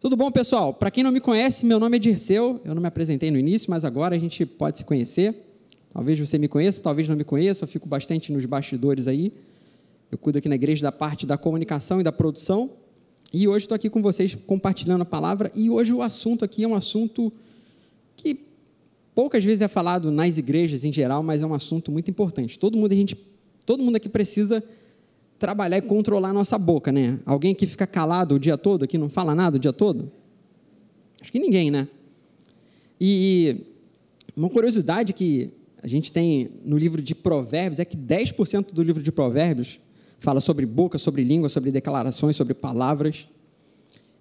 Tudo bom, pessoal? Para quem não me conhece, meu nome é Dirceu. Eu não me apresentei no início, mas agora a gente pode se conhecer. Talvez você me conheça, talvez não me conheça. Eu fico bastante nos bastidores aí. Eu cuido aqui na igreja da parte da comunicação e da produção. E hoje estou aqui com vocês compartilhando a palavra. E hoje o assunto aqui é um assunto que poucas vezes é falado nas igrejas em geral, mas é um assunto muito importante. Todo mundo, a gente, todo mundo aqui precisa trabalhar e controlar a nossa boca, né? Alguém que fica calado o dia todo, que não fala nada o dia todo? Acho que ninguém, né? E uma curiosidade que a gente tem no livro de Provérbios é que 10% do livro de Provérbios fala sobre boca, sobre língua, sobre declarações, sobre palavras.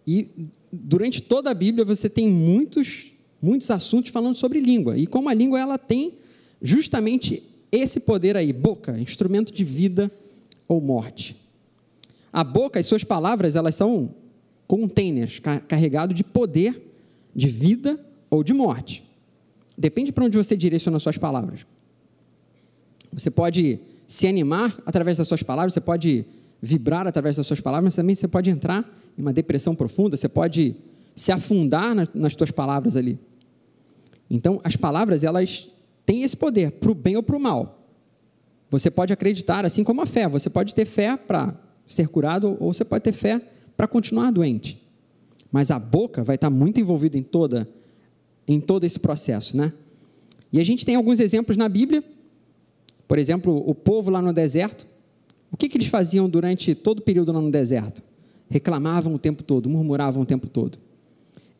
E durante toda a Bíblia você tem muitos, muitos assuntos falando sobre língua. E como a língua ela tem justamente esse poder aí, boca, instrumento de vida, ou morte. A boca, as suas palavras, elas são containers carregados de poder, de vida ou de morte. Depende para onde você direciona suas palavras. Você pode se animar através das suas palavras, você pode vibrar através das suas palavras, mas também você pode entrar em uma depressão profunda, você pode se afundar nas suas palavras ali. Então, as palavras, elas têm esse poder, para o bem ou para o mal. Você pode acreditar, assim como a fé. Você pode ter fé para ser curado ou você pode ter fé para continuar doente. Mas a boca vai estar muito envolvida em toda em todo esse processo, né? E a gente tem alguns exemplos na Bíblia. Por exemplo, o povo lá no deserto. O que, que eles faziam durante todo o período lá no deserto? Reclamavam o tempo todo, murmuravam o tempo todo.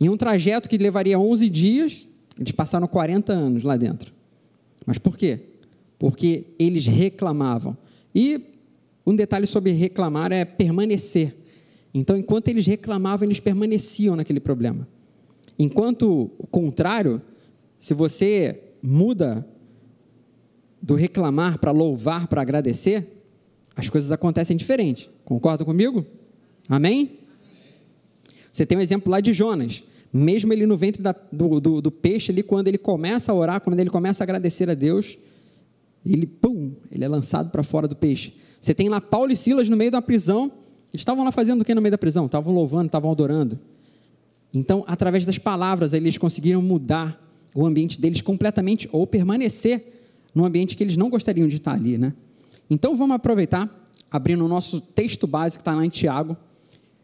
Em um trajeto que levaria 11 dias, eles passaram 40 anos lá dentro. Mas por quê? Porque eles reclamavam. E um detalhe sobre reclamar é permanecer. Então, enquanto eles reclamavam, eles permaneciam naquele problema. Enquanto o contrário, se você muda do reclamar para louvar, para agradecer, as coisas acontecem diferente. Concorda comigo? Amém? Você tem um exemplo lá de Jonas. Mesmo ele no ventre da, do, do, do peixe, ali, quando ele começa a orar, quando ele começa a agradecer a Deus, ele, pum, ele é lançado para fora do peixe. Você tem lá Paulo e Silas no meio da prisão. Eles estavam lá fazendo o que no meio da prisão? Estavam louvando, estavam adorando. Então, através das palavras, eles conseguiram mudar o ambiente deles completamente ou permanecer no ambiente que eles não gostariam de estar ali, né? Então, vamos aproveitar, abrindo o nosso texto básico, que está lá em Tiago.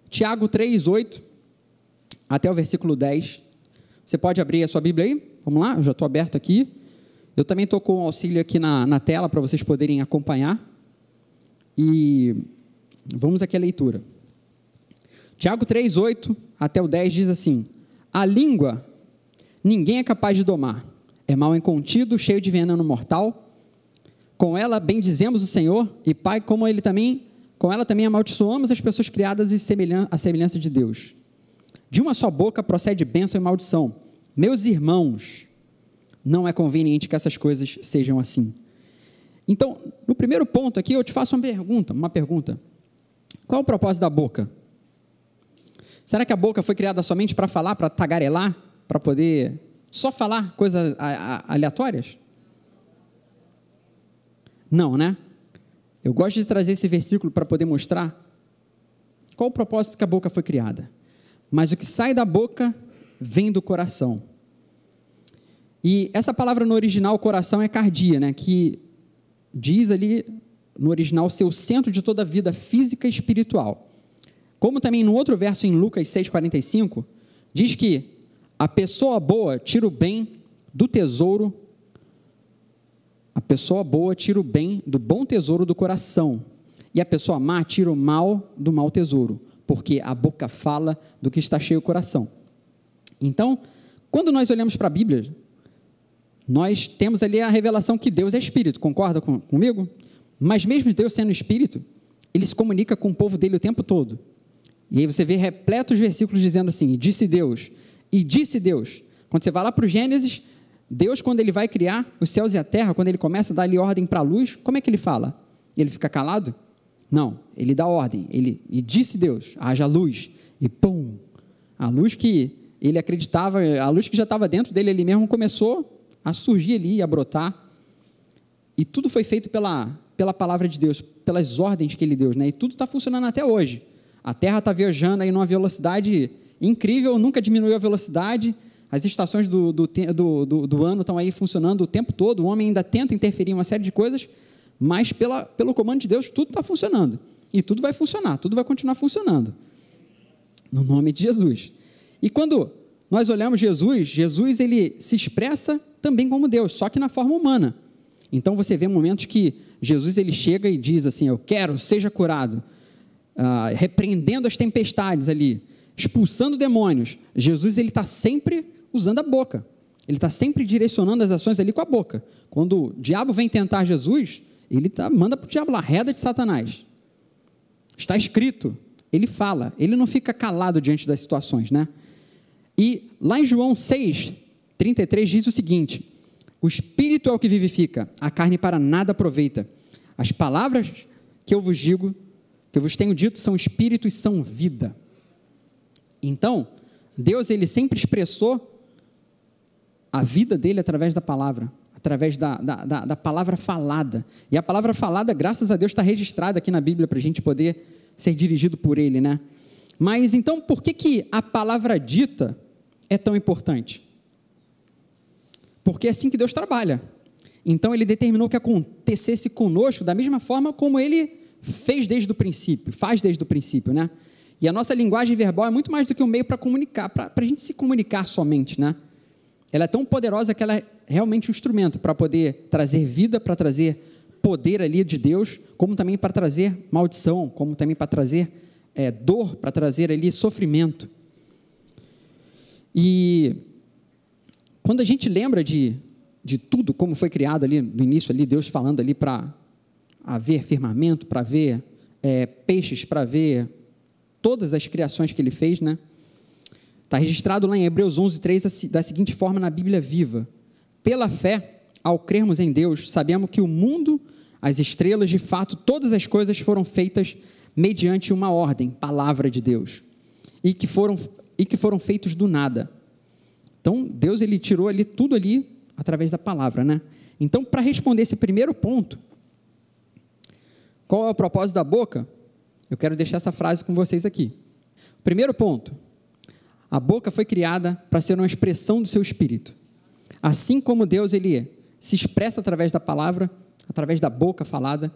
Tiago 3, 8, até o versículo 10. Você pode abrir a sua Bíblia aí? Vamos lá, eu já estou aberto aqui. Eu também estou com o auxílio aqui na, na tela para vocês poderem acompanhar. E vamos aqui à leitura. Tiago 3, 8 até o 10 diz assim: A língua ninguém é capaz de domar, é mal incontido, cheio de veneno mortal. Com ela bendizemos o Senhor, e Pai, como ele também, com ela também amaldiçoamos as pessoas criadas à semelhança de Deus. De uma só boca procede bênção e maldição. Meus irmãos, não é conveniente que essas coisas sejam assim. Então, no primeiro ponto aqui, eu te faço uma pergunta, uma pergunta. Qual é o propósito da boca? Será que a boca foi criada somente para falar, para tagarelar, para poder só falar coisas aleatórias? Não, né? Eu gosto de trazer esse versículo para poder mostrar qual o propósito que a boca foi criada. Mas o que sai da boca vem do coração. E essa palavra no original, coração, é cardia, né? que diz ali no original ser o centro de toda a vida física e espiritual. Como também no outro verso em Lucas 6,45, diz que a pessoa boa tira o bem do tesouro, a pessoa boa tira o bem do bom tesouro do coração, e a pessoa má tira o mal do mau tesouro, porque a boca fala do que está cheio o coração. Então, quando nós olhamos para a Bíblia, nós temos ali a revelação que Deus é espírito, concorda com, comigo? Mas mesmo Deus sendo espírito, ele se comunica com o povo dele o tempo todo. E aí você vê repletos versículos dizendo assim: e disse Deus, e disse Deus. Quando você vai lá para o Gênesis, Deus, quando ele vai criar os céus e a terra, quando ele começa a dar ali ordem para a luz, como é que ele fala? Ele fica calado? Não, ele dá ordem. Ele, e disse Deus: haja luz. E pum! A luz que ele acreditava, a luz que já estava dentro dele, ele mesmo começou a surgir ali, a brotar. E tudo foi feito pela, pela palavra de Deus, pelas ordens que ele deu, né? E tudo está funcionando até hoje. A Terra está viajando aí numa velocidade incrível, nunca diminuiu a velocidade, as estações do, do, do, do, do ano estão aí funcionando o tempo todo, o homem ainda tenta interferir em uma série de coisas, mas pela, pelo comando de Deus tudo está funcionando. E tudo vai funcionar, tudo vai continuar funcionando. No nome de Jesus. E quando nós olhamos Jesus, Jesus ele se expressa também como Deus, só que na forma humana. Então você vê momentos que Jesus ele chega e diz assim: Eu quero, seja curado, ah, repreendendo as tempestades ali, expulsando demônios. Jesus ele está sempre usando a boca. Ele está sempre direcionando as ações ali com a boca. Quando o diabo vem tentar Jesus, ele tá, manda para o diabo lá, reda de Satanás. Está escrito. Ele fala, ele não fica calado diante das situações, né? E lá em João 6, 33 diz o seguinte: O espírito é o que vivifica, a carne para nada aproveita. As palavras que eu vos digo, que eu vos tenho dito, são espírito e são vida. Então, Deus ele sempre expressou a vida dele através da palavra, através da, da, da, da palavra falada. E a palavra falada, graças a Deus, está registrada aqui na Bíblia para a gente poder ser dirigido por ele, né? Mas então, por que, que a palavra dita é tão importante? Porque é assim que Deus trabalha. Então, ele determinou que acontecesse conosco da mesma forma como ele fez desde o princípio, faz desde o princípio, né? E a nossa linguagem verbal é muito mais do que um meio para comunicar, para a gente se comunicar somente, né? ela é tão poderosa que ela é realmente um instrumento para poder trazer vida, para trazer poder ali de Deus, como também para trazer maldição, como também para trazer é, dor, para trazer ali sofrimento. E quando a gente lembra de, de tudo como foi criado ali no início ali, Deus falando ali para haver firmamento, para ver é, peixes, para ver todas as criações que ele fez, né? Está registrado lá em Hebreus 11, 3, da seguinte forma na Bíblia viva: Pela fé, ao crermos em Deus, sabemos que o mundo, as estrelas, de fato, todas as coisas foram feitas mediante uma ordem, palavra de Deus, e que foram, e que foram feitos do nada. Então, Deus ele tirou ali tudo ali através da palavra, né? Então, para responder esse primeiro ponto, qual é o propósito da boca? Eu quero deixar essa frase com vocês aqui. Primeiro ponto: a boca foi criada para ser uma expressão do seu espírito. Assim como Deus ele se expressa através da palavra, através da boca falada,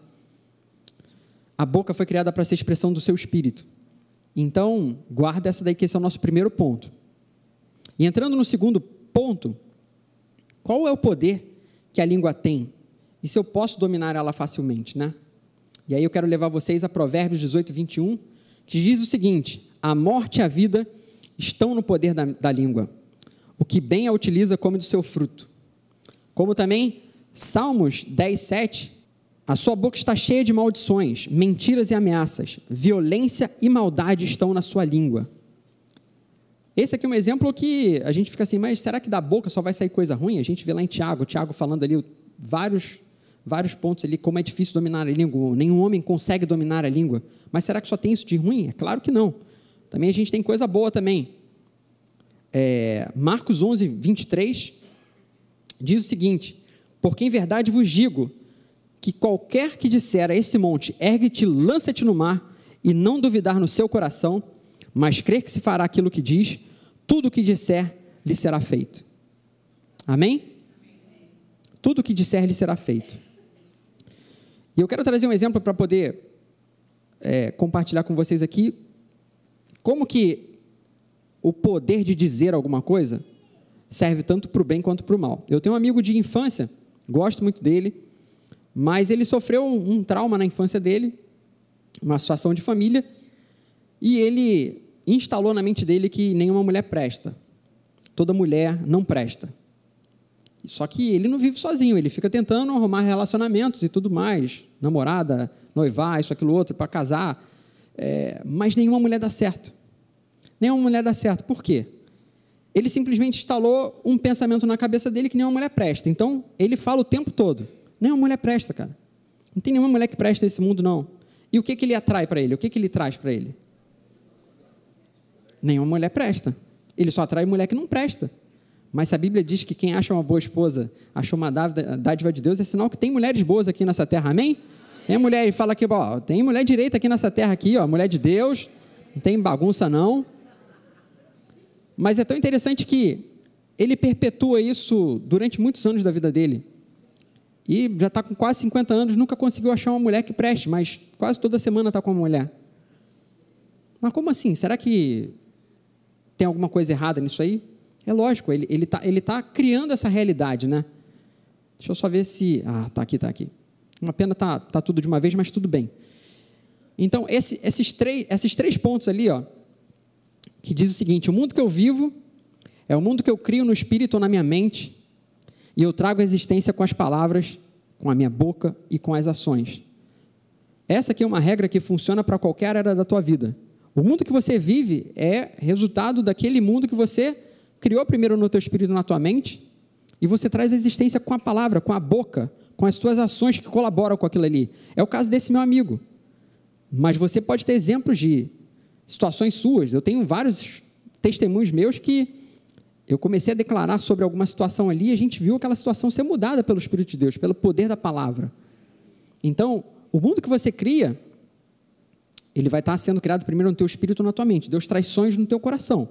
a boca foi criada para ser expressão do seu espírito. Então, guarda essa daí que esse é o nosso primeiro ponto. E entrando no segundo ponto, qual é o poder que a língua tem? E se eu posso dominar ela facilmente, né? E aí eu quero levar vocês a Provérbios 18, 21, que diz o seguinte: a morte e a vida estão no poder da, da língua. O que bem a utiliza come do seu fruto. Como também Salmos 10, 7. A sua boca está cheia de maldições, mentiras e ameaças, violência e maldade estão na sua língua. Esse aqui é um exemplo que a gente fica assim, mas será que da boca só vai sair coisa ruim? A gente vê lá em Tiago, Tiago falando ali vários, vários pontos ali, como é difícil dominar a língua. Nenhum homem consegue dominar a língua. Mas será que só tem isso de ruim? É claro que não. Também a gente tem coisa boa também. É, Marcos 11, 23 diz o seguinte: Porque em verdade vos digo que qualquer que disser a esse monte, ergue-te, lança-te no mar, e não duvidar no seu coração, mas crer que se fará aquilo que diz, tudo o que disser lhe será feito. Amém? Tudo o que disser lhe será feito. E eu quero trazer um exemplo para poder é, compartilhar com vocês aqui como que o poder de dizer alguma coisa serve tanto para o bem quanto para o mal. Eu tenho um amigo de infância, gosto muito dele, mas ele sofreu um, um trauma na infância dele, uma situação de família, e ele instalou na mente dele que nenhuma mulher presta. Toda mulher não presta. Só que ele não vive sozinho, ele fica tentando arrumar relacionamentos e tudo mais, namorada, noivar, isso, aquilo, outro, para casar é, mas nenhuma mulher dá certo. Nenhuma mulher dá certo. Por quê? Ele simplesmente instalou um pensamento na cabeça dele que nenhuma mulher presta. Então, ele fala o tempo todo: nenhuma mulher presta, cara. Não tem nenhuma mulher que presta nesse mundo, não. E o que, que ele atrai para ele? O que, que ele traz para ele? Nenhuma mulher presta. Ele só atrai mulher que não presta. Mas se a Bíblia diz que quem acha uma boa esposa achou uma dádiva de Deus, é sinal que tem mulheres boas aqui nessa terra, amém? Tem mulher, ele fala aqui, tem mulher direita aqui nessa terra aqui, ó, mulher de Deus, não tem bagunça não. Mas é tão interessante que ele perpetua isso durante muitos anos da vida dele. E já está com quase 50 anos, nunca conseguiu achar uma mulher que preste, mas quase toda semana está com uma mulher. Mas como assim? Será que tem alguma coisa errada nisso aí? É lógico, ele está ele tá, ele tá criando essa realidade, né? Deixa eu só ver se. Ah, tá aqui, tá aqui. Uma pena tá, tá tudo de uma vez, mas tudo bem. Então, esse, esses, três, esses três pontos ali, ó, que diz o seguinte: o mundo que eu vivo é o mundo que eu crio no espírito ou na minha mente, e eu trago a existência com as palavras, com a minha boca e com as ações. Essa aqui é uma regra que funciona para qualquer área da tua vida. O mundo que você vive é resultado daquele mundo que você criou primeiro no teu espírito, na tua mente, e você traz a existência com a palavra, com a boca, com as suas ações que colaboram com aquilo ali. É o caso desse meu amigo. Mas você pode ter exemplos de situações suas. Eu tenho vários testemunhos meus que eu comecei a declarar sobre alguma situação ali a gente viu aquela situação ser mudada pelo Espírito de Deus, pelo poder da palavra. Então, o mundo que você cria, ele vai estar sendo criado primeiro no teu espírito na tua mente. Deus traz sonhos no teu coração.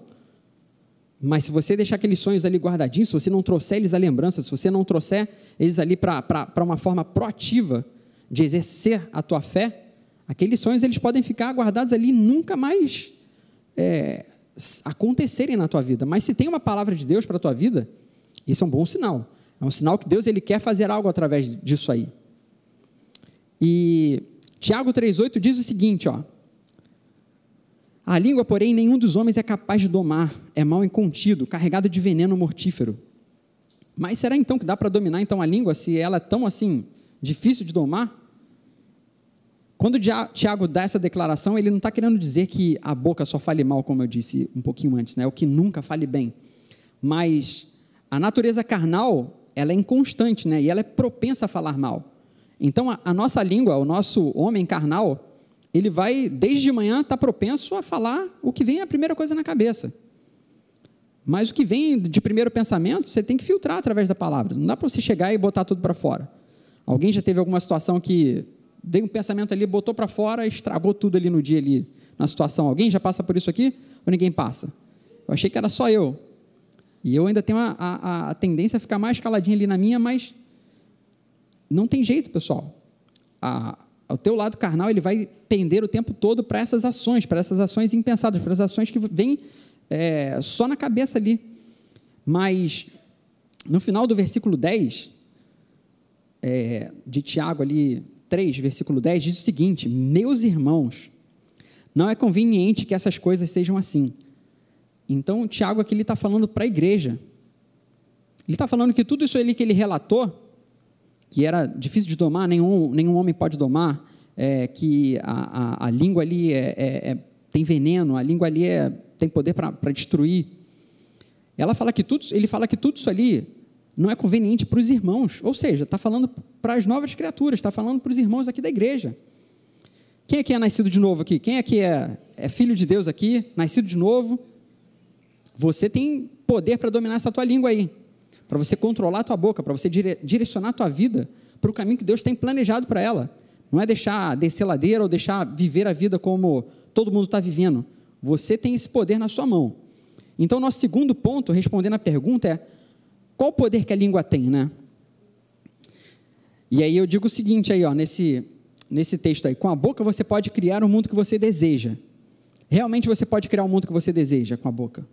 Mas se você deixar aqueles sonhos ali guardadinhos, se você não trouxer eles à lembrança, se você não trouxer eles ali para uma forma proativa de exercer a tua fé, aqueles sonhos eles podem ficar guardados ali e nunca mais é, acontecerem na tua vida. Mas se tem uma palavra de Deus para a tua vida, isso é um bom sinal. É um sinal que Deus ele quer fazer algo através disso aí. E Tiago 3,8 diz o seguinte, ó. A língua, porém, nenhum dos homens é capaz de domar, é mal incontido, carregado de veneno mortífero. Mas será então que dá para dominar então a língua se ela é tão assim difícil de domar? Quando Tiago dá essa declaração, ele não está querendo dizer que a boca só fale mal, como eu disse um pouquinho antes, né? o que nunca fale bem. Mas a natureza carnal, ela é inconstante, né? e ela é propensa a falar mal. Então, a, a nossa língua, o nosso homem carnal, ele vai, desde de manhã, estar tá propenso a falar o que vem a primeira coisa na cabeça. Mas o que vem de primeiro pensamento, você tem que filtrar através da palavra. Não dá para você chegar e botar tudo para fora. Alguém já teve alguma situação que deu um pensamento ali, botou para fora, estragou tudo ali no dia ali, na situação. Alguém já passa por isso aqui ou ninguém passa? Eu achei que era só eu. E eu ainda tenho a, a, a tendência a ficar mais caladinho ali na minha, mas não tem jeito, pessoal. A, o teu lado carnal ele vai pender o tempo todo para essas ações, para essas ações impensadas, para as ações que vêm é, só na cabeça ali. Mas no final do versículo 10, é, de Tiago ali 3, versículo 10, diz o seguinte: Meus irmãos, não é conveniente que essas coisas sejam assim. Então, Tiago aqui está falando para a igreja. Ele está falando que tudo isso ali que ele relatou, que era difícil de domar, nenhum, nenhum homem pode domar, é, que a, a, a, língua ali é, é, é, tem veneno, a língua ali é, tem poder para destruir. Ela fala que tudo, ele fala que tudo isso ali não é conveniente para os irmãos, ou seja, está falando para as novas criaturas, está falando para os irmãos aqui da igreja. Quem aqui é nascido de novo aqui? Quem aqui é, é filho de Deus aqui, nascido de novo? Você tem poder para dominar essa tua língua aí para você controlar a tua boca, para você dire direcionar a tua vida para o caminho que Deus tem planejado para ela. Não é deixar descer ladeira ou deixar viver a vida como todo mundo está vivendo. Você tem esse poder na sua mão. Então, nosso segundo ponto, respondendo a pergunta, é qual o poder que a língua tem, né? E aí eu digo o seguinte aí, ó, nesse, nesse texto aí, com a boca você pode criar o mundo que você deseja. Realmente você pode criar o mundo que você deseja com a boca.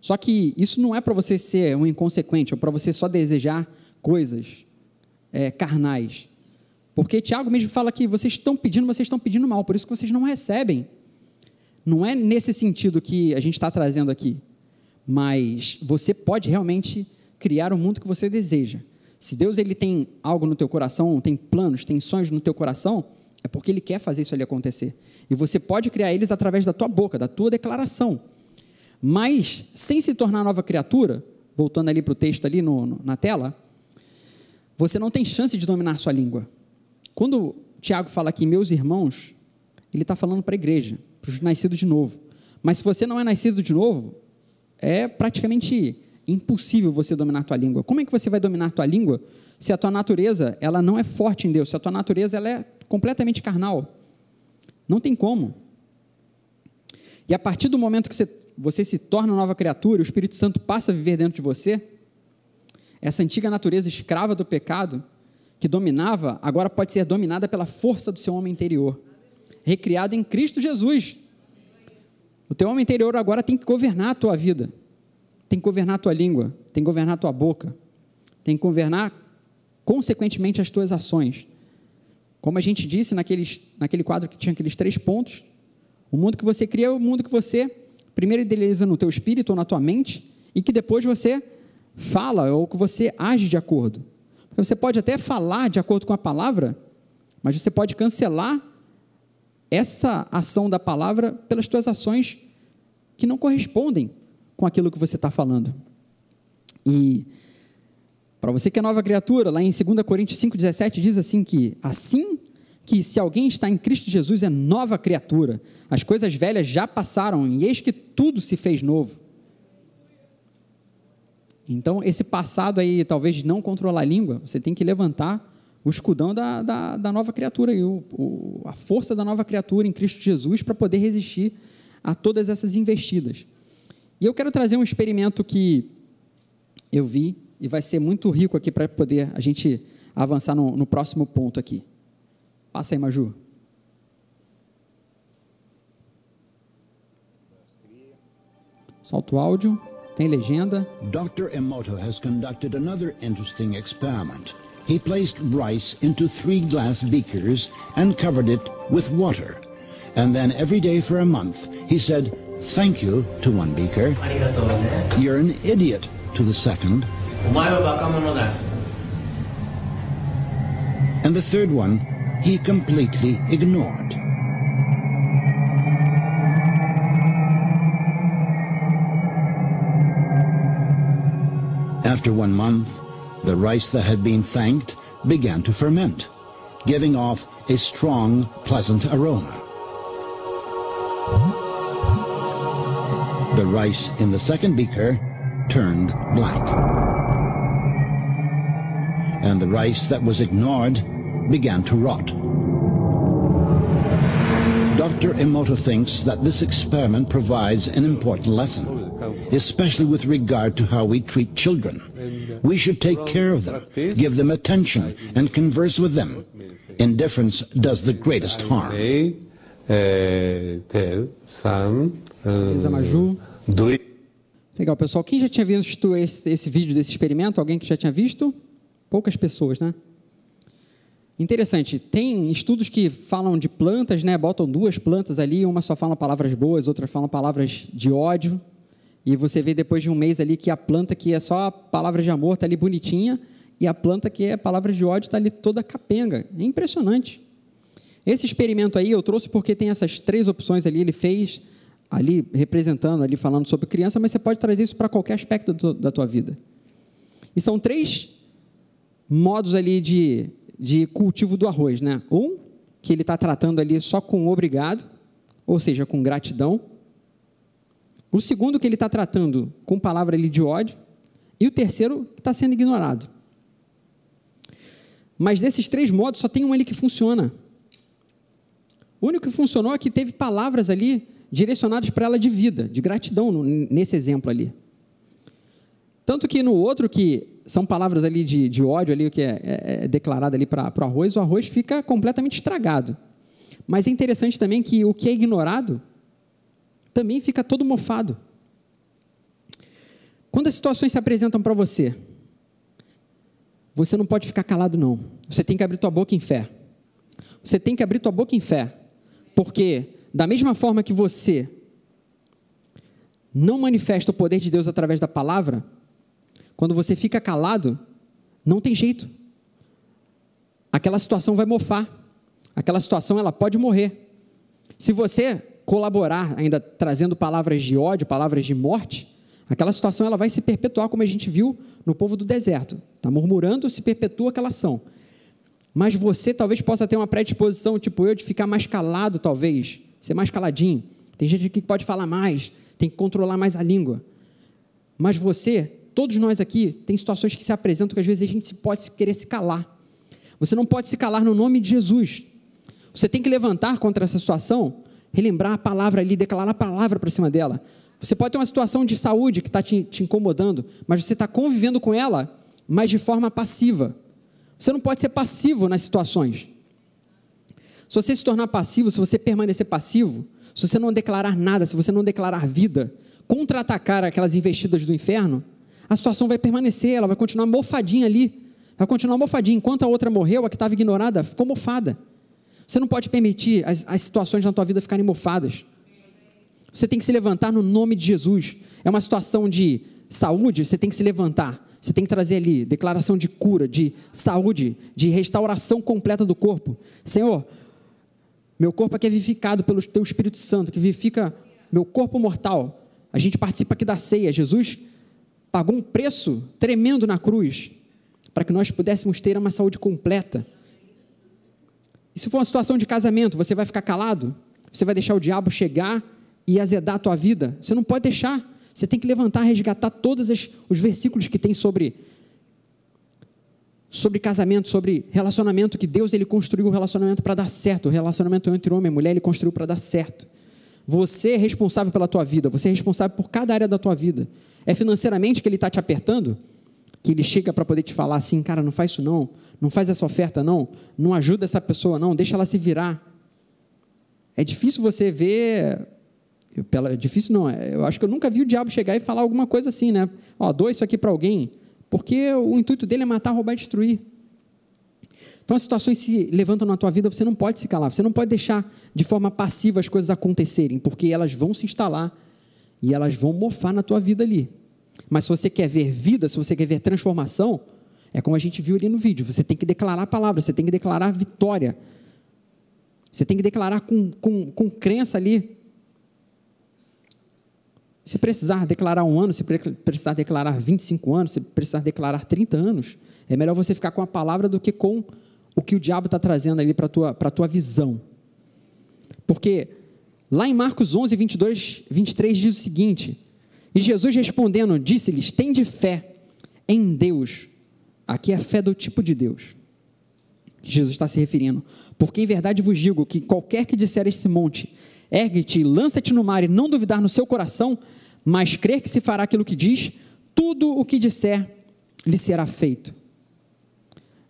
Só que isso não é para você ser um inconsequente, ou para você só desejar coisas é, carnais. Porque Tiago mesmo fala que vocês estão pedindo, vocês estão pedindo mal, por isso que vocês não recebem. Não é nesse sentido que a gente está trazendo aqui. Mas você pode realmente criar o mundo que você deseja. Se Deus ele tem algo no teu coração, tem planos, tem sonhos no teu coração, é porque Ele quer fazer isso ali acontecer. E você pode criar eles através da tua boca, da tua declaração. Mas, sem se tornar nova criatura, voltando ali para o texto ali no, no, na tela, você não tem chance de dominar sua língua. Quando Tiago fala aqui, meus irmãos, ele está falando para a igreja, para os nascidos de novo. Mas se você não é nascido de novo, é praticamente impossível você dominar a tua língua. Como é que você vai dominar a tua língua se a tua natureza ela não é forte em Deus, se a tua natureza ela é completamente carnal? Não tem como. E a partir do momento que você você se torna nova criatura, o Espírito Santo passa a viver dentro de você, essa antiga natureza escrava do pecado, que dominava, agora pode ser dominada pela força do seu homem interior, recriado em Cristo Jesus. O teu homem interior agora tem que governar a tua vida, tem que governar a tua língua, tem que governar a tua boca, tem que governar, consequentemente, as tuas ações. Como a gente disse naqueles, naquele quadro que tinha aqueles três pontos, o mundo que você cria é o mundo que você primeiro idealiza no teu espírito ou na tua mente e que depois você fala ou que você age de acordo. Você pode até falar de acordo com a palavra, mas você pode cancelar essa ação da palavra pelas tuas ações que não correspondem com aquilo que você está falando. E para você que é nova criatura, lá em 2 Coríntios 5,17 diz assim que assim que se alguém está em Cristo Jesus é nova criatura, as coisas velhas já passaram e eis que tudo se fez novo. Então, esse passado aí, talvez de não controlar a língua, você tem que levantar o escudão da, da, da nova criatura, e o, o, a força da nova criatura em Cristo Jesus para poder resistir a todas essas investidas. E eu quero trazer um experimento que eu vi e vai ser muito rico aqui para poder a gente avançar no, no próximo ponto aqui. Passa aí, Maju. Solta o áudio, tem legenda. Dr. Emoto has conducted another interesting experiment. He placed rice into three glass beakers and covered it with water. And then every day for a month, he said, thank you to one beaker. You're an idiot to the second. And the third one, he completely ignored. After one month, the rice that had been thanked began to ferment, giving off a strong, pleasant aroma. The rice in the second beaker turned black. And the rice that was ignored began to rot. Dr. Emoto thinks that this experiment provides an important lesson, especially with regard to how we treat children. We should take care of them, give them attention, and converse with them. Indifference does the greatest harm. Beleza, Maju. Legal, pessoal. Quem já tinha visto esse, esse vídeo desse experimento? Alguém que já tinha visto? Poucas pessoas, né? Interessante. Tem estudos que falam de plantas, né? Botam duas plantas ali, uma só fala palavras boas, outra fala palavras de ódio. E você vê depois de um mês ali que a planta que é só palavras de amor está ali bonitinha e a planta que é palavras de ódio está ali toda capenga. É impressionante. Esse experimento aí eu trouxe porque tem essas três opções ali. Ele fez ali representando, ali falando sobre criança, mas você pode trazer isso para qualquer aspecto da tua vida. E são três modos ali de, de cultivo do arroz, né? Um, que ele está tratando ali só com obrigado, ou seja, com gratidão. O segundo, que ele está tratando com palavra ali de ódio. E o terceiro, que está sendo ignorado. Mas desses três modos, só tem um ali que funciona. O único que funcionou é que teve palavras ali direcionados para ela de vida, de gratidão nesse exemplo ali. Tanto que no outro, que são palavras ali de, de ódio, ali, o que é, é, é declarado ali para o arroz, o arroz fica completamente estragado. Mas é interessante também que o que é ignorado também fica todo mofado. Quando as situações se apresentam para você, você não pode ficar calado, não. Você tem que abrir tua boca em fé. Você tem que abrir tua boca em fé. Porque da mesma forma que você não manifesta o poder de Deus através da palavra, quando você fica calado, não tem jeito. Aquela situação vai mofar. Aquela situação ela pode morrer. Se você colaborar ainda trazendo palavras de ódio, palavras de morte, aquela situação ela vai se perpetuar como a gente viu no povo do deserto. Está murmurando, se perpetua aquela ação. Mas você talvez possa ter uma predisposição, tipo eu, de ficar mais calado, talvez, ser mais caladinho. Tem gente que pode falar mais, tem que controlar mais a língua. Mas você, todos nós aqui, tem situações que se apresentam que às vezes a gente pode querer se calar. Você não pode se calar no nome de Jesus. Você tem que levantar contra essa situação, relembrar a palavra ali, declarar a palavra para cima dela. Você pode ter uma situação de saúde que está te, te incomodando, mas você está convivendo com ela, mas de forma passiva. Você não pode ser passivo nas situações. Se você se tornar passivo, se você permanecer passivo, se você não declarar nada, se você não declarar vida, contra-atacar aquelas investidas do inferno, a situação vai permanecer, ela vai continuar mofadinha ali. Vai continuar mofadinha. Enquanto a outra morreu, a que estava ignorada ficou mofada. Você não pode permitir as, as situações na tua vida ficarem mofadas. Você tem que se levantar no nome de Jesus. É uma situação de saúde, você tem que se levantar. Você tem que trazer ali declaração de cura, de saúde, de restauração completa do corpo. Senhor, meu corpo aqui é vivificado pelo teu Espírito Santo, que vivifica meu corpo mortal. A gente participa aqui da ceia. Jesus pagou um preço tremendo na cruz para que nós pudéssemos ter uma saúde completa. E se for uma situação de casamento, você vai ficar calado? Você vai deixar o diabo chegar e azedar a tua vida? Você não pode deixar. Você tem que levantar, resgatar todos os versículos que tem sobre sobre casamento, sobre relacionamento, que Deus ele construiu o relacionamento para dar certo, o relacionamento entre homem e mulher ele construiu para dar certo. Você é responsável pela tua vida, você é responsável por cada área da tua vida. É financeiramente que ele está te apertando? Que ele chega para poder te falar assim, cara, não faz isso não, não faz essa oferta não, não ajuda essa pessoa não, deixa ela se virar. É difícil você ver, é difícil não, é, eu acho que eu nunca vi o diabo chegar e falar alguma coisa assim, né? Ó, dou isso aqui para alguém, porque o intuito dele é matar, roubar e destruir. Então, as situações se levantam na tua vida, você não pode se calar, você não pode deixar de forma passiva as coisas acontecerem, porque elas vão se instalar e elas vão mofar na tua vida ali. Mas se você quer ver vida, se você quer ver transformação, é como a gente viu ali no vídeo, você tem que declarar a palavra, você tem que declarar vitória. Você tem que declarar com, com, com crença ali. Se precisar declarar um ano, se precisar declarar 25 anos, se precisar declarar 30 anos, é melhor você ficar com a palavra do que com o que o diabo está trazendo ali para a tua, tua visão. Porque lá em Marcos 11, 22, 23 diz o seguinte: E Jesus respondendo, disse-lhes: Tende fé em Deus. Aqui é a fé do tipo de Deus que Jesus está se referindo. Porque em verdade vos digo que qualquer que disser esse monte, ergue-te lança-te no mar e não duvidar no seu coração, mas crer que se fará aquilo que diz, tudo o que disser lhe será feito.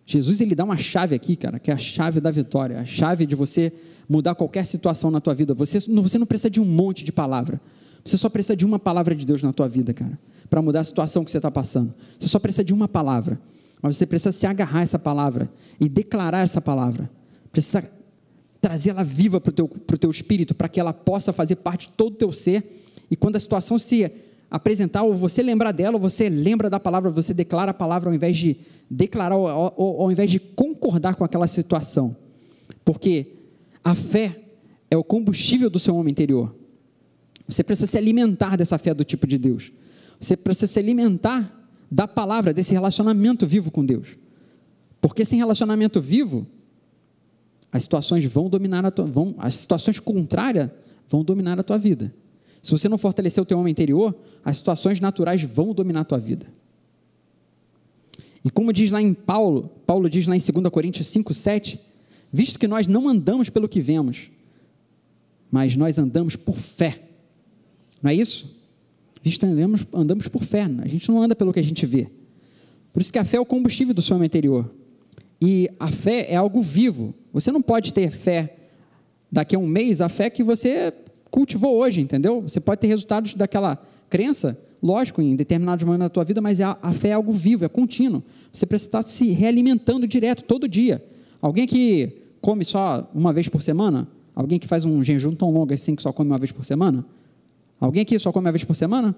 Jesus ele dá uma chave aqui, cara, que é a chave da vitória, a chave de você mudar qualquer situação na tua vida. Você, você não precisa de um monte de palavra. Você só precisa de uma palavra de Deus na tua vida, cara, para mudar a situação que você está passando. Você só precisa de uma palavra, mas você precisa se agarrar a essa palavra e declarar essa palavra. Precisa trazer ela viva para o teu, teu espírito, para que ela possa fazer parte de todo o teu ser e quando a situação se apresentar, ou você lembrar dela, ou você lembra da palavra, você declara a palavra ao invés de declarar, ou, ou, ao invés de concordar com aquela situação. Porque a fé é o combustível do seu homem interior. Você precisa se alimentar dessa fé do tipo de Deus. Você precisa se alimentar da palavra, desse relacionamento vivo com Deus. Porque sem relacionamento vivo, as situações vão dominar a tua, vão, as situações contrárias vão dominar a tua vida. Se você não fortalecer o teu homem interior, as situações naturais vão dominar a tua vida. E como diz lá em Paulo, Paulo diz lá em 2 Coríntios 5, 7, visto que nós não andamos pelo que vemos, mas nós andamos por fé. Não é isso? Visto que andamos, andamos por fé, a gente não anda pelo que a gente vê. Por isso que a fé é o combustível do seu homem interior. E a fé é algo vivo. Você não pode ter fé daqui a um mês, a fé que você cultivou hoje, entendeu? Você pode ter resultados daquela crença, lógico, em determinados momentos da tua vida, mas a, a fé é algo vivo, é contínuo. Você precisa estar se realimentando direto, todo dia. Alguém que come só uma vez por semana? Alguém que faz um jejum tão longo assim que só come uma vez por semana? Alguém aqui só come uma vez por semana?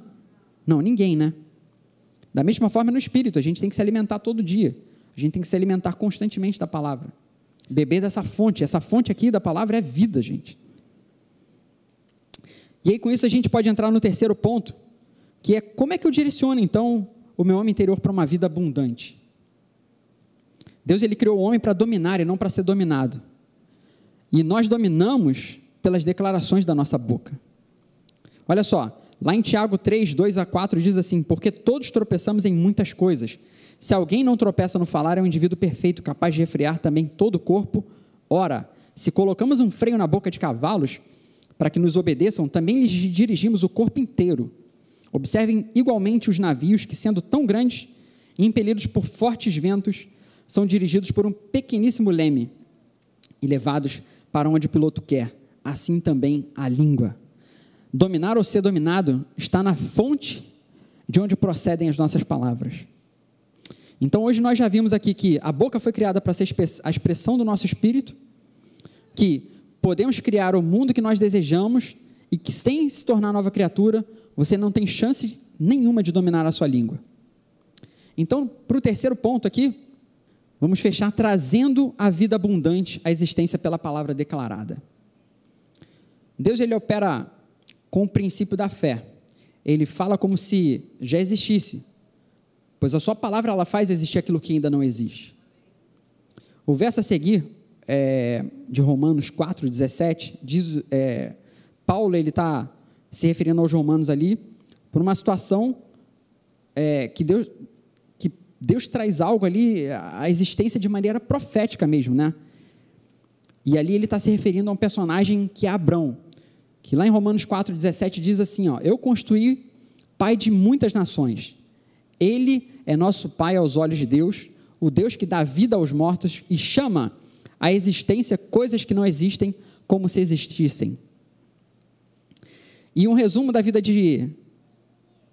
Não, ninguém, né? Da mesma forma no espírito, a gente tem que se alimentar todo dia. A gente tem que se alimentar constantemente da palavra. Beber dessa fonte. Essa fonte aqui da palavra é vida, gente. E aí, com isso, a gente pode entrar no terceiro ponto, que é como é que eu direciono, então, o meu homem interior para uma vida abundante? Deus ele criou o homem para dominar e não para ser dominado. E nós dominamos pelas declarações da nossa boca. Olha só, lá em Tiago 3, 2 a 4 diz assim: Porque todos tropeçamos em muitas coisas. Se alguém não tropeça no falar, é um indivíduo perfeito, capaz de refrear também todo o corpo. Ora, se colocamos um freio na boca de cavalos, para que nos obedeçam, também lhes dirigimos o corpo inteiro. Observem igualmente os navios que, sendo tão grandes e impelidos por fortes ventos, são dirigidos por um pequeníssimo leme e levados para onde o piloto quer. Assim também a língua. Dominar ou ser dominado está na fonte de onde procedem as nossas palavras. Então, hoje nós já vimos aqui que a boca foi criada para ser a expressão do nosso espírito, que podemos criar o mundo que nós desejamos e que, sem se tornar nova criatura, você não tem chance nenhuma de dominar a sua língua. Então, para o terceiro ponto aqui, vamos fechar trazendo a vida abundante à existência pela palavra declarada. Deus ele opera com o princípio da fé. Ele fala como se já existisse, pois a sua palavra ela faz existir aquilo que ainda não existe. O verso a seguir, é, de Romanos 4, 17, diz, é, Paulo ele está se referindo aos romanos ali, por uma situação é, que, Deus, que Deus traz algo ali, a existência de maneira profética mesmo, né? E ali ele está se referindo a um personagem que é Abrão, que lá em Romanos 4,17 diz assim: ó, Eu construí pai de muitas nações. Ele é nosso pai aos olhos de Deus, o Deus que dá vida aos mortos e chama à existência coisas que não existem como se existissem. E um resumo da vida de,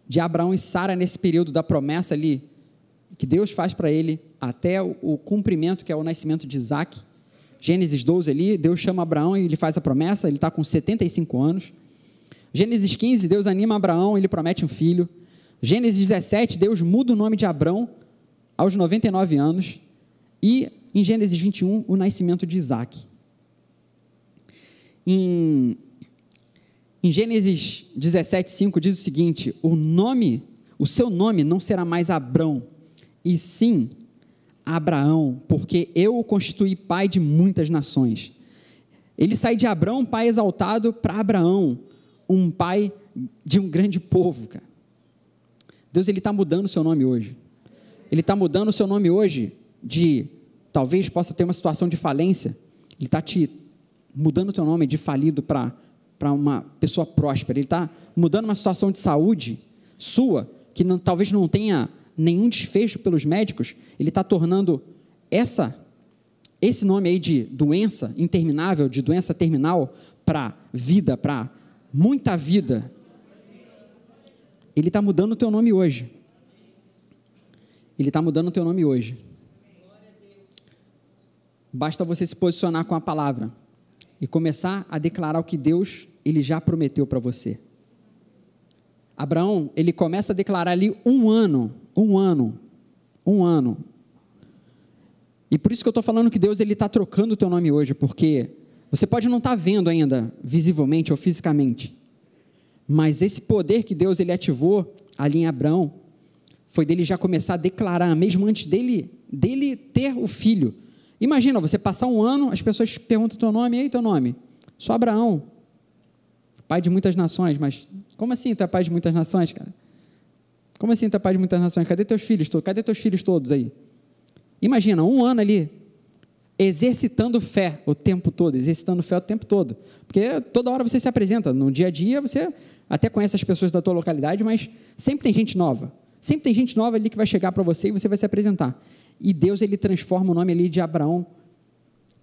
de Abraão e Sara nesse período da promessa ali, que Deus faz para ele até o, o, cumprimento, que é o nascimento de Isaac. Gênesis 12 ali, Deus chama Abraão e ele faz a promessa, ele está com 75 anos. Gênesis 15, Deus anima Abraão, ele promete um filho. Gênesis 17, Deus muda o nome de Abraão aos 99 anos. E em Gênesis 21, o nascimento de Isaac. Em em Gênesis 17, 5 diz o seguinte: o nome, o seu nome não será mais Abrão, e sim Abraão, porque eu o constituí pai de muitas nações. Ele sai de Abrão, pai exaltado, para Abraão, um pai de um grande povo, cara. Deus ele está mudando o seu nome hoje. Ele está mudando o seu nome hoje de talvez possa ter uma situação de falência. Ele está te mudando o teu nome de falido para uma pessoa próspera, ele está mudando uma situação de saúde sua, que não, talvez não tenha nenhum desfecho pelos médicos, ele está tornando essa esse nome aí de doença interminável, de doença terminal, para vida, para muita vida. Ele está mudando o teu nome hoje. Ele está mudando o teu nome hoje. Basta você se posicionar com a palavra e começar a declarar o que Deus ele já prometeu para você. Abraão, ele começa a declarar ali um ano, um ano, um ano. E por isso que eu estou falando que Deus ele está trocando o teu nome hoje, porque você pode não estar tá vendo ainda visivelmente ou fisicamente, mas esse poder que Deus ele ativou ali em Abraão foi dele já começar a declarar, mesmo antes dele dele ter o filho. Imagina, você passar um ano, as pessoas perguntam teu nome, e aí teu nome? Só Abraão, pai de muitas nações, mas como assim tu é pai de muitas nações, cara? Como assim tu é pai de muitas nações? Cadê teus filhos? Cadê teus filhos todos aí? Imagina, um ano ali, exercitando fé o tempo todo, exercitando fé o tempo todo. Porque toda hora você se apresenta, no dia a dia você até conhece as pessoas da tua localidade, mas sempre tem gente nova. Sempre tem gente nova ali que vai chegar para você e você vai se apresentar. E Deus ele transforma o nome ali de Abraão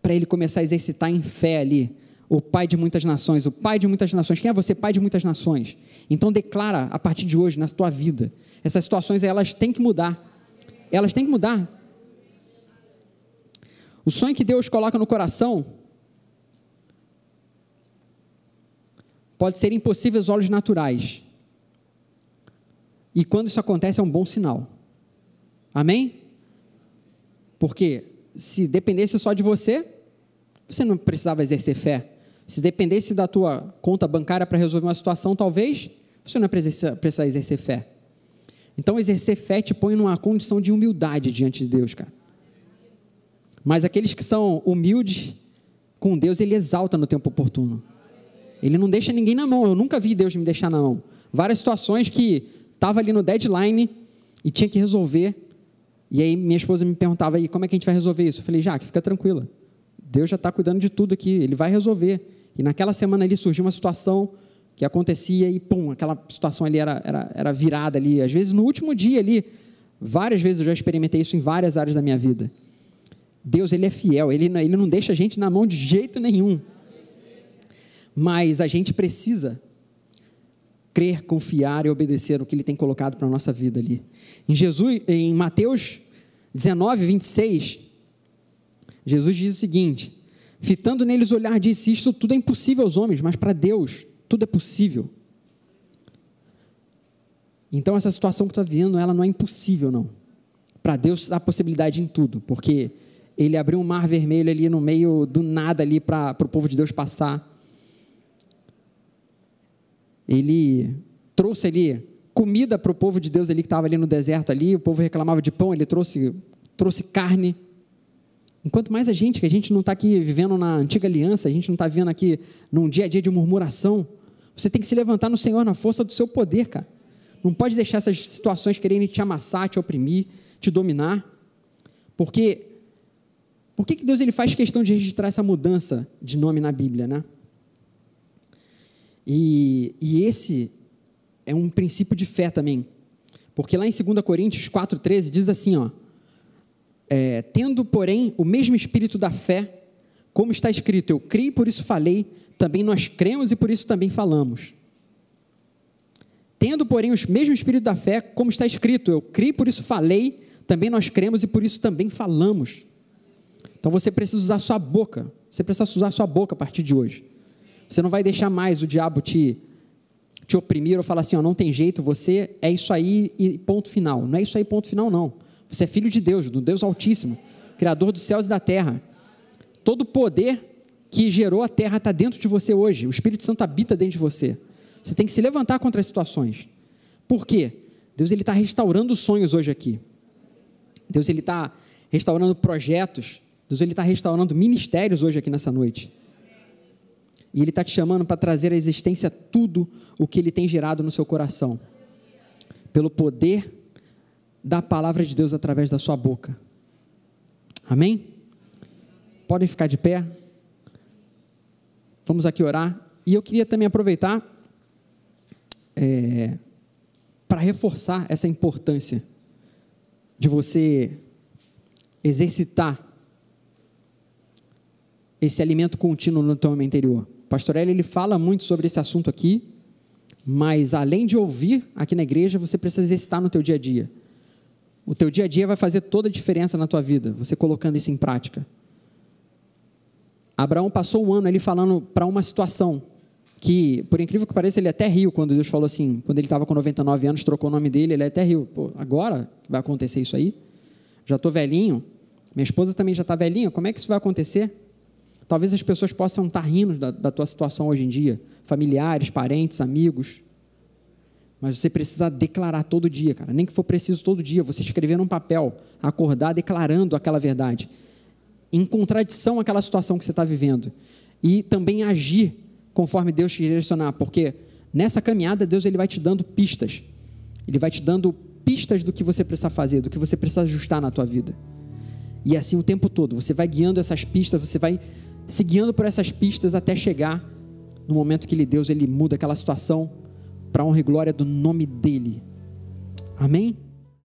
para ele começar a exercitar em fé ali, o pai de muitas nações, o pai de muitas nações. Quem é você, pai de muitas nações? Então declara a partir de hoje na tua vida. Essas situações elas têm que mudar. Elas têm que mudar. O sonho que Deus coloca no coração pode ser impossível aos olhos naturais. E quando isso acontece é um bom sinal. Amém? Porque se dependesse só de você, você não precisava exercer fé. Se dependesse da tua conta bancária para resolver uma situação, talvez você não precisa, precisar exercer fé. Então, exercer fé te põe numa condição de humildade diante de Deus, cara. Mas aqueles que são humildes com Deus, Ele exalta no tempo oportuno. Ele não deixa ninguém na mão. Eu nunca vi Deus me deixar na mão. Várias situações que estava ali no deadline e tinha que resolver. E aí minha esposa me perguntava aí como é que a gente vai resolver isso. Eu falei, Jaque, fica tranquila. Deus já está cuidando de tudo aqui, Ele vai resolver. E naquela semana ali surgiu uma situação que acontecia e pum, aquela situação ali era, era, era virada ali. Às vezes no último dia ali, várias vezes eu já experimentei isso em várias áreas da minha vida. Deus ele é fiel, ele, ele não deixa a gente na mão de jeito nenhum. Mas a gente precisa crer, confiar e obedecer o que ele tem colocado para a nossa vida ali. Em Jesus, em Mateus 19, 26, Jesus diz o seguinte: fitando neles o olhar, disse: Isto tudo é impossível aos homens, mas para Deus tudo é possível. Então, essa situação que está vivendo, ela não é impossível, não. Para Deus há possibilidade em tudo, porque Ele abriu um mar vermelho ali no meio do nada ali para o povo de Deus passar. Ele trouxe ali comida para o povo de Deus ali que estava ali no deserto ali, o povo reclamava de pão, ele trouxe, trouxe carne. Enquanto mais a gente, que a gente não está aqui vivendo na antiga aliança, a gente não está vivendo aqui num dia a dia de murmuração, você tem que se levantar no Senhor na força do seu poder, cara. Não pode deixar essas situações querendo te amassar, te oprimir, te dominar. Porque por que Deus ele faz questão de registrar essa mudança de nome na Bíblia, né? E, e esse é um princípio de fé também. Porque lá em 2 Coríntios 4,13 diz assim: ó, é, tendo, porém, o mesmo espírito da fé, como está escrito, eu criei, por isso falei, também nós cremos e por isso também falamos. Tendo, porém, o mesmo espírito da fé, como está escrito, eu criei, por isso falei, também nós cremos e por isso também falamos. Então você precisa usar sua boca, você precisa usar sua boca a partir de hoje. Você não vai deixar mais o diabo te, te oprimir ou falar assim, ó, não tem jeito, você é isso aí e ponto final. Não é isso aí, ponto final, não. Você é filho de Deus, do Deus Altíssimo, Criador dos céus e da terra. Todo poder que gerou a terra está dentro de você hoje. O Espírito Santo habita dentro de você. Você tem que se levantar contra as situações. Por quê? Deus ele está restaurando sonhos hoje aqui. Deus ele está restaurando projetos. Deus ele está restaurando ministérios hoje aqui nessa noite. E Ele está te chamando para trazer à existência tudo o que Ele tem gerado no seu coração, pelo poder da palavra de Deus através da sua boca. Amém? Podem ficar de pé. Vamos aqui orar. E eu queria também aproveitar é, para reforçar essa importância de você exercitar esse alimento contínuo no teu homem interior. Pastorelli ele fala muito sobre esse assunto aqui, mas além de ouvir aqui na igreja, você precisa exercitar no teu dia a dia. O teu dia a dia vai fazer toda a diferença na tua vida, você colocando isso em prática. Abraão passou um ano ali falando para uma situação que, por incrível que pareça, ele até riu quando Deus falou assim, quando ele estava com 99 anos, trocou o nome dele, ele até riu. Pô, agora vai acontecer isso aí? Já estou velhinho, minha esposa também já está velhinha, como é que isso vai acontecer? Talvez as pessoas possam estar rindo da, da tua situação hoje em dia, familiares, parentes, amigos. Mas você precisa declarar todo dia, cara. Nem que for preciso todo dia, você escrever num papel, acordar declarando aquela verdade, em contradição àquela situação que você está vivendo. E também agir conforme Deus te direcionar, porque nessa caminhada Deus ele vai te dando pistas. Ele vai te dando pistas do que você precisa fazer, do que você precisa ajustar na tua vida. E assim o tempo todo, você vai guiando essas pistas, você vai se guiando por essas pistas até chegar no momento que ele, Deus ele muda aquela situação para honra e glória do nome dele. Amém?